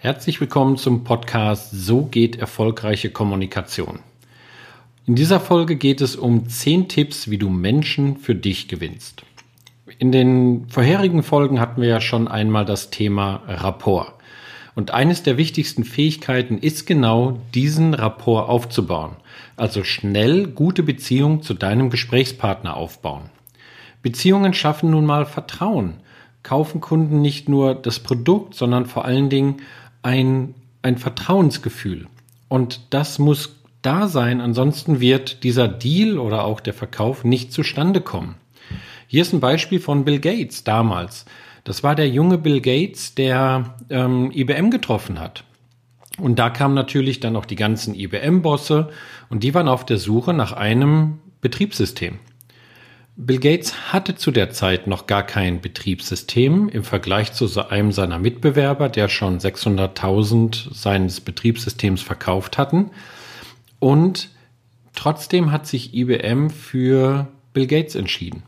Herzlich willkommen zum Podcast So geht erfolgreiche Kommunikation. In dieser Folge geht es um 10 Tipps, wie du Menschen für dich gewinnst. In den vorherigen Folgen hatten wir ja schon einmal das Thema Rapport. Und eines der wichtigsten Fähigkeiten ist genau, diesen Rapport aufzubauen. Also schnell gute Beziehungen zu deinem Gesprächspartner aufbauen. Beziehungen schaffen nun mal Vertrauen. Kaufen Kunden nicht nur das Produkt, sondern vor allen Dingen ein, ein Vertrauensgefühl. Und das muss da sein, ansonsten wird dieser Deal oder auch der Verkauf nicht zustande kommen. Hier ist ein Beispiel von Bill Gates damals. Das war der junge Bill Gates, der ähm, IBM getroffen hat. Und da kamen natürlich dann auch die ganzen IBM-Bosse und die waren auf der Suche nach einem Betriebssystem. Bill Gates hatte zu der Zeit noch gar kein Betriebssystem im Vergleich zu einem seiner Mitbewerber, der schon 600.000 seines Betriebssystems verkauft hatten. Und trotzdem hat sich IBM für Bill Gates entschieden.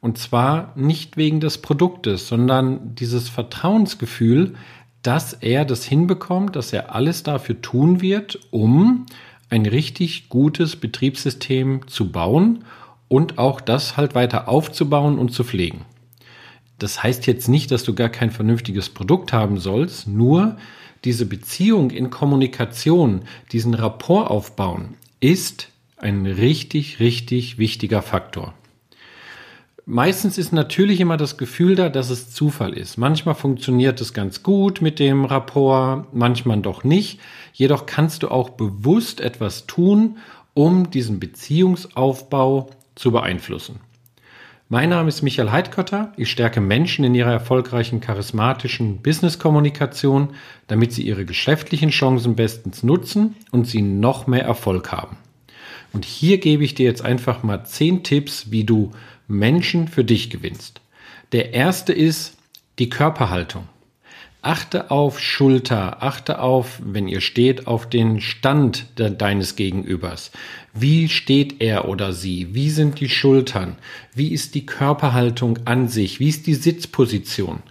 Und zwar nicht wegen des Produktes, sondern dieses Vertrauensgefühl, dass er das hinbekommt, dass er alles dafür tun wird, um ein richtig gutes Betriebssystem zu bauen und auch das halt weiter aufzubauen und zu pflegen. Das heißt jetzt nicht, dass du gar kein vernünftiges Produkt haben sollst, nur diese Beziehung in Kommunikation, diesen Rapport aufbauen, ist ein richtig, richtig wichtiger Faktor. Meistens ist natürlich immer das Gefühl da, dass es Zufall ist. Manchmal funktioniert es ganz gut mit dem Rapport, manchmal doch nicht. Jedoch kannst du auch bewusst etwas tun, um diesen Beziehungsaufbau zu beeinflussen. Mein Name ist Michael Heidkötter. Ich stärke Menschen in ihrer erfolgreichen, charismatischen Business-Kommunikation, damit sie ihre geschäftlichen Chancen bestens nutzen und sie noch mehr Erfolg haben. Und hier gebe ich dir jetzt einfach mal zehn Tipps, wie du Menschen für dich gewinnst. Der erste ist die Körperhaltung. Achte auf Schulter, achte auf, wenn ihr steht, auf den Stand de deines Gegenübers. Wie steht er oder sie? Wie sind die Schultern? Wie ist die Körperhaltung an sich? Wie ist die Sitzposition?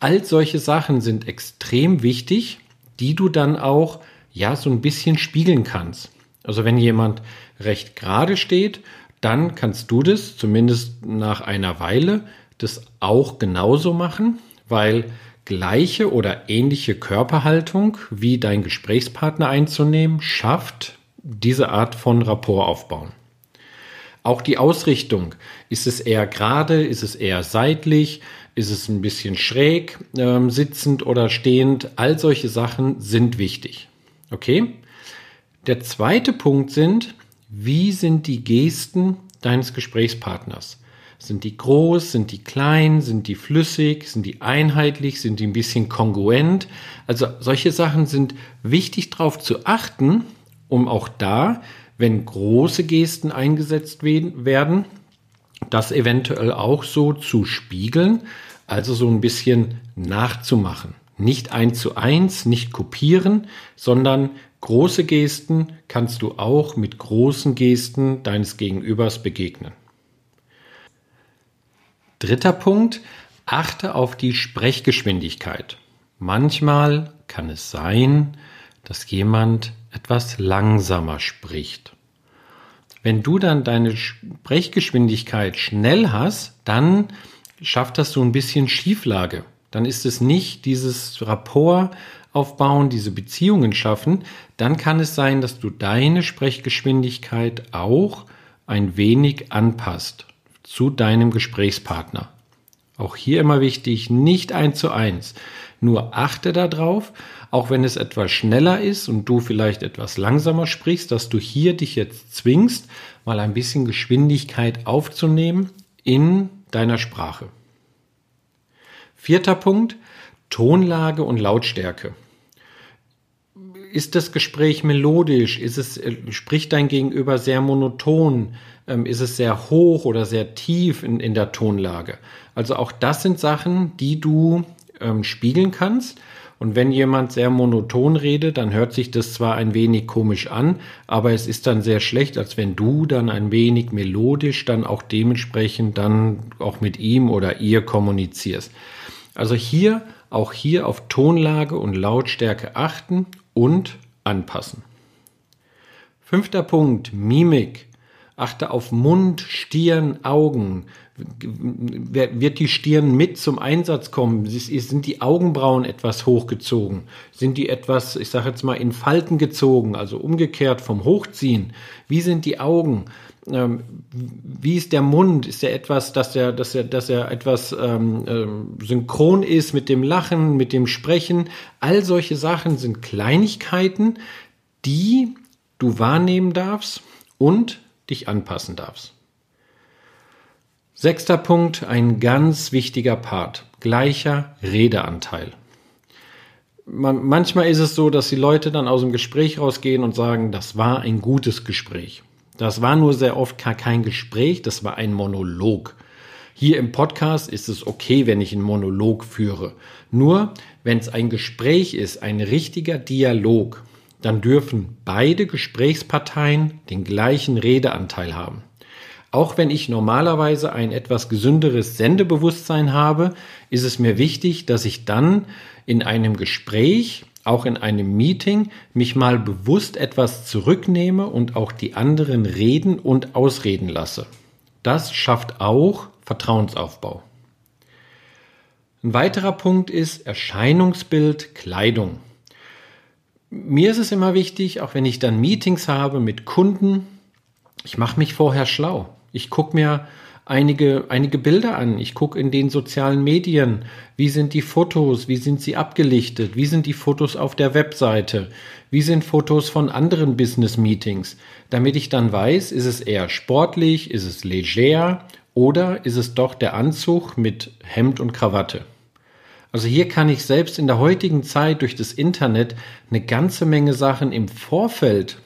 All solche Sachen sind extrem wichtig, die du dann auch, ja, so ein bisschen spiegeln kannst. Also wenn jemand recht gerade steht, dann kannst du das, zumindest nach einer Weile, das auch genauso machen, weil gleiche oder ähnliche Körperhaltung wie dein Gesprächspartner einzunehmen, schafft diese Art von Rapport aufbauen. Auch die Ausrichtung. Ist es eher gerade? Ist es eher seitlich? Ist es ein bisschen schräg äh, sitzend oder stehend? All solche Sachen sind wichtig. Okay? Der zweite Punkt sind, wie sind die Gesten deines Gesprächspartners? Sind die groß? Sind die klein? Sind die flüssig? Sind die einheitlich? Sind die ein bisschen kongruent? Also solche Sachen sind wichtig darauf zu achten, um auch da, wenn große Gesten eingesetzt werden, das eventuell auch so zu spiegeln, also so ein bisschen nachzumachen. Nicht eins zu eins, nicht kopieren, sondern große Gesten kannst du auch mit großen Gesten deines Gegenübers begegnen. Dritter Punkt, achte auf die Sprechgeschwindigkeit. Manchmal kann es sein, dass jemand etwas langsamer spricht. Wenn du dann deine Sprechgeschwindigkeit schnell hast, dann schafft das so ein bisschen Schieflage. Dann ist es nicht dieses Rapport aufbauen, diese Beziehungen schaffen. Dann kann es sein, dass du deine Sprechgeschwindigkeit auch ein wenig anpasst zu deinem Gesprächspartner. Auch hier immer wichtig, nicht eins zu eins. Nur achte darauf, auch wenn es etwas schneller ist und du vielleicht etwas langsamer sprichst, dass du hier dich jetzt zwingst, mal ein bisschen Geschwindigkeit aufzunehmen in deiner Sprache. Vierter Punkt, Tonlage und Lautstärke. Ist das Gespräch melodisch? Ist es, äh, spricht dein Gegenüber sehr monoton? Ähm, ist es sehr hoch oder sehr tief in, in der Tonlage? Also auch das sind Sachen, die du ähm, spiegeln kannst. Und wenn jemand sehr monoton redet, dann hört sich das zwar ein wenig komisch an, aber es ist dann sehr schlecht, als wenn du dann ein wenig melodisch dann auch dementsprechend dann auch mit ihm oder ihr kommunizierst. Also hier auch hier auf Tonlage und Lautstärke achten und anpassen. Fünfter Punkt, Mimik. Achte auf Mund, Stirn, Augen. Wird die Stirn mit zum Einsatz kommen? Sind die Augenbrauen etwas hochgezogen? Sind die etwas, ich sage jetzt mal, in Falten gezogen, also umgekehrt vom Hochziehen? Wie sind die Augen? Ähm, wie ist der Mund? Ist er etwas, dass er, dass er, dass er etwas ähm, ähm, synchron ist mit dem Lachen, mit dem Sprechen? All solche Sachen sind Kleinigkeiten, die du wahrnehmen darfst und dich anpassen darfst. Sechster Punkt, ein ganz wichtiger Part, gleicher Redeanteil. Man, manchmal ist es so, dass die Leute dann aus dem Gespräch rausgehen und sagen, das war ein gutes Gespräch. Das war nur sehr oft kein Gespräch, das war ein Monolog. Hier im Podcast ist es okay, wenn ich einen Monolog führe. Nur, wenn es ein Gespräch ist, ein richtiger Dialog, dann dürfen beide Gesprächsparteien den gleichen Redeanteil haben. Auch wenn ich normalerweise ein etwas gesünderes Sendebewusstsein habe, ist es mir wichtig, dass ich dann in einem Gespräch, auch in einem Meeting, mich mal bewusst etwas zurücknehme und auch die anderen reden und ausreden lasse. Das schafft auch Vertrauensaufbau. Ein weiterer Punkt ist Erscheinungsbild Kleidung mir ist es immer wichtig, auch wenn ich dann Meetings habe mit Kunden, ich mache mich vorher schlau. Ich gucke mir einige, einige Bilder an. Ich gucke in den sozialen Medien, wie sind die Fotos, wie sind sie abgelichtet, wie sind die Fotos auf der Webseite, wie sind Fotos von anderen Business-Meetings, damit ich dann weiß, ist es eher sportlich, ist es leger oder ist es doch der Anzug mit Hemd und Krawatte. Also hier kann ich selbst in der heutigen Zeit durch das Internet eine ganze Menge Sachen im Vorfeld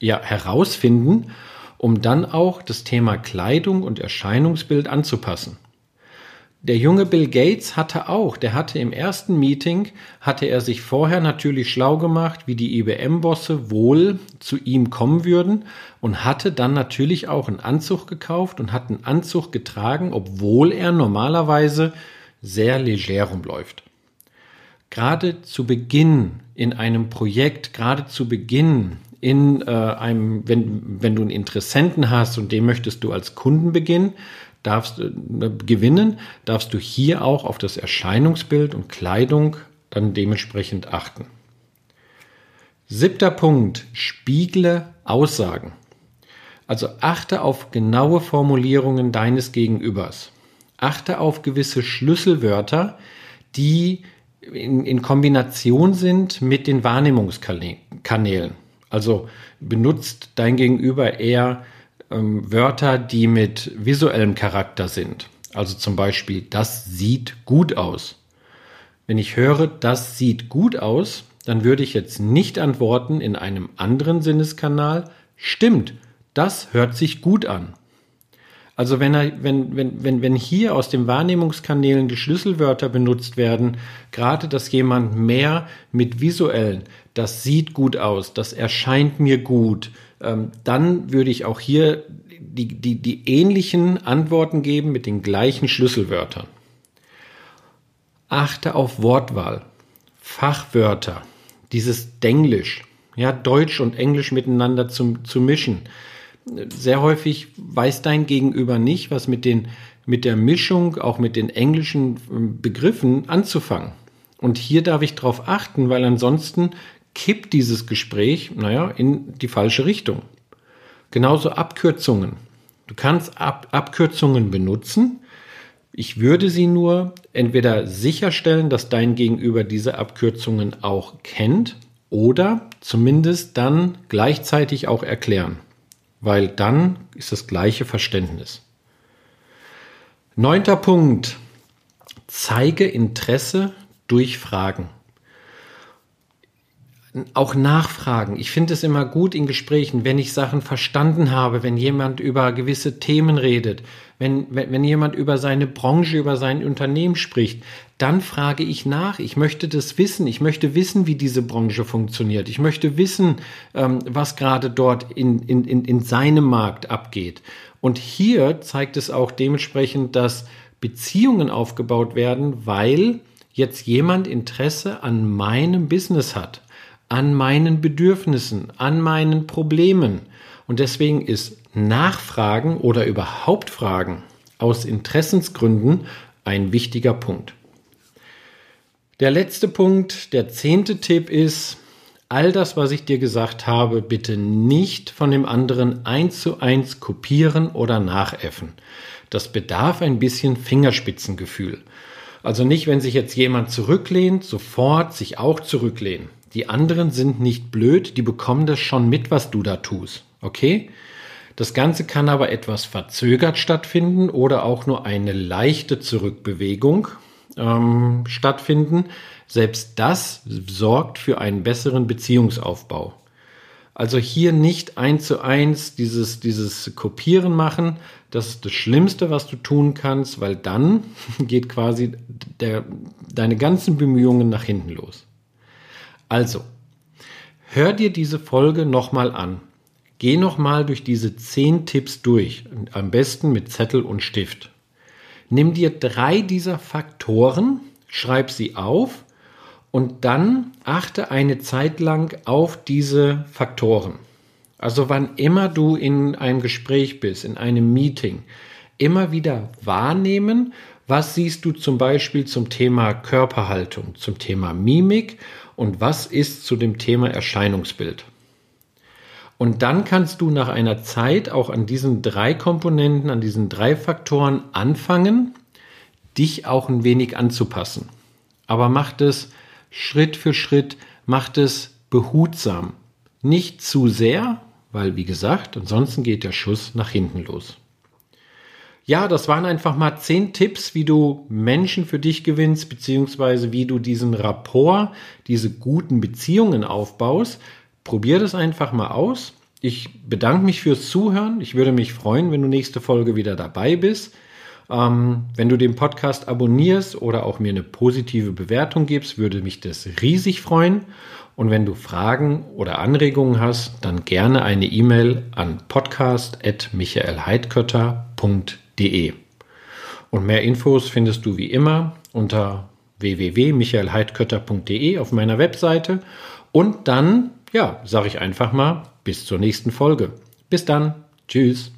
ja herausfinden, um dann auch das Thema Kleidung und Erscheinungsbild anzupassen. Der junge Bill Gates hatte auch, der hatte im ersten Meeting, hatte er sich vorher natürlich schlau gemacht, wie die IBM-Bosse wohl zu ihm kommen würden und hatte dann natürlich auch einen Anzug gekauft und hat einen Anzug getragen, obwohl er normalerweise sehr leger rumläuft. Gerade zu Beginn in einem Projekt, gerade zu Beginn in äh, einem, wenn, wenn du einen Interessenten hast und den möchtest du als Kunden beginnen, darfst äh, gewinnen, darfst du hier auch auf das Erscheinungsbild und Kleidung dann dementsprechend achten. Siebter Punkt, spiegle Aussagen. Also achte auf genaue Formulierungen deines Gegenübers achte auf gewisse Schlüsselwörter, die in, in Kombination sind mit den Wahrnehmungskanälen. Also benutzt dein Gegenüber eher ähm, Wörter, die mit visuellem Charakter sind. Also zum Beispiel, das sieht gut aus. Wenn ich höre, das sieht gut aus, dann würde ich jetzt nicht antworten in einem anderen Sinneskanal, stimmt, das hört sich gut an. Also wenn, er, wenn, wenn, wenn, wenn hier aus den Wahrnehmungskanälen die Schlüsselwörter benutzt werden, gerade dass jemand mehr mit visuellen, das sieht gut aus, das erscheint mir gut, ähm, dann würde ich auch hier die, die, die ähnlichen Antworten geben mit den gleichen Schlüsselwörtern. Achte auf Wortwahl, Fachwörter, dieses Denglisch, ja, Deutsch und Englisch miteinander zu, zu mischen sehr häufig weiß dein Gegenüber nicht, was mit den mit der Mischung, auch mit den englischen ähm, Begriffen anzufangen. Und hier darf ich darauf achten, weil ansonsten kippt dieses Gespräch, naja, in die falsche Richtung. Genauso Abkürzungen. Du kannst Ab Abkürzungen benutzen. Ich würde sie nur entweder sicherstellen, dass dein Gegenüber diese Abkürzungen auch kennt oder zumindest dann gleichzeitig auch erklären weil dann ist das gleiche Verständnis. Neunter Punkt. Zeige Interesse durch Fragen. Auch nachfragen. Ich finde es immer gut in Gesprächen, wenn ich Sachen verstanden habe, wenn jemand über gewisse Themen redet, wenn, wenn, wenn jemand über seine Branche, über sein Unternehmen spricht, dann frage ich nach. Ich möchte das wissen. Ich möchte wissen, wie diese Branche funktioniert. Ich möchte wissen, ähm, was gerade dort in, in, in, in seinem Markt abgeht. Und hier zeigt es auch dementsprechend, dass Beziehungen aufgebaut werden, weil jetzt jemand Interesse an meinem Business hat, an meinen Bedürfnissen, an meinen Problemen. Und deswegen ist Nachfragen oder überhaupt Fragen aus Interessensgründen ein wichtiger Punkt. Der letzte Punkt, der zehnte Tipp ist, all das, was ich dir gesagt habe, bitte nicht von dem anderen eins zu eins kopieren oder nachäffen. Das bedarf ein bisschen Fingerspitzengefühl. Also nicht, wenn sich jetzt jemand zurücklehnt, sofort sich auch zurücklehnen. Die anderen sind nicht blöd, die bekommen das schon mit, was du da tust. Okay? Das Ganze kann aber etwas verzögert stattfinden oder auch nur eine leichte Zurückbewegung ähm, stattfinden. Selbst das sorgt für einen besseren Beziehungsaufbau. Also hier nicht eins zu eins dieses, dieses Kopieren machen. Das ist das Schlimmste, was du tun kannst, weil dann geht quasi der, deine ganzen Bemühungen nach hinten los. Also, hör dir diese Folge nochmal an. Geh nochmal durch diese zehn Tipps durch, am besten mit Zettel und Stift. Nimm dir drei dieser Faktoren, schreib sie auf und dann achte eine Zeit lang auf diese Faktoren. Also wann immer du in einem Gespräch bist, in einem Meeting, immer wieder wahrnehmen, was siehst du zum Beispiel zum Thema Körperhaltung, zum Thema Mimik und was ist zu dem Thema Erscheinungsbild. Und dann kannst du nach einer Zeit auch an diesen drei Komponenten, an diesen drei Faktoren anfangen, dich auch ein wenig anzupassen. Aber mach es Schritt für Schritt, mach es behutsam. Nicht zu sehr, weil wie gesagt, ansonsten geht der Schuss nach hinten los. Ja, das waren einfach mal zehn Tipps, wie du Menschen für dich gewinnst, beziehungsweise wie du diesen Rapport, diese guten Beziehungen aufbaust. Probier das einfach mal aus. Ich bedanke mich fürs Zuhören. Ich würde mich freuen, wenn du nächste Folge wieder dabei bist. Ähm, wenn du den Podcast abonnierst oder auch mir eine positive Bewertung gibst, würde mich das riesig freuen. Und wenn du Fragen oder Anregungen hast, dann gerne eine E-Mail an podcast.michaelheidkötter.de. Und mehr Infos findest du wie immer unter www.michaelheidkötter.de auf meiner Webseite. Und dann ja, sage ich einfach mal bis zur nächsten Folge. Bis dann. Tschüss.